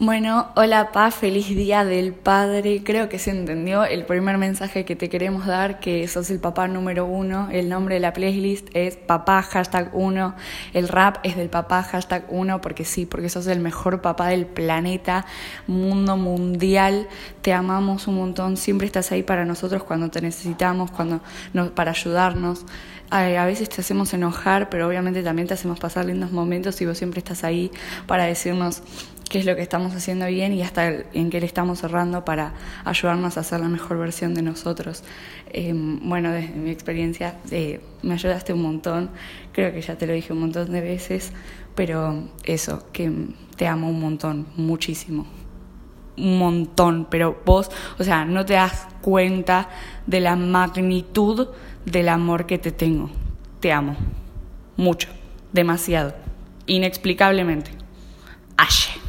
Bueno, hola Pa, feliz día del padre. Creo que se entendió el primer mensaje que te queremos dar, que sos el papá número uno. El nombre de la playlist es papá hashtag uno. El rap es del papá hashtag uno, porque sí, porque sos el mejor papá del planeta, mundo mundial. Te amamos un montón, siempre estás ahí para nosotros cuando te necesitamos, cuando para ayudarnos. A veces te hacemos enojar, pero obviamente también te hacemos pasar lindos momentos y vos siempre estás ahí para decirnos qué es lo que estamos haciendo bien y hasta en qué le estamos cerrando para ayudarnos a hacer la mejor versión de nosotros. Em, bueno, desde mi experiencia eh, me ayudaste un montón, creo que ya te lo dije un montón de veces, pero eso, que te amo un montón, muchísimo. Un montón, pero vos, o sea, no te das cuenta de la magnitud del amor que te tengo. Te amo. Mucho. Demasiado. Inexplicablemente. Aye.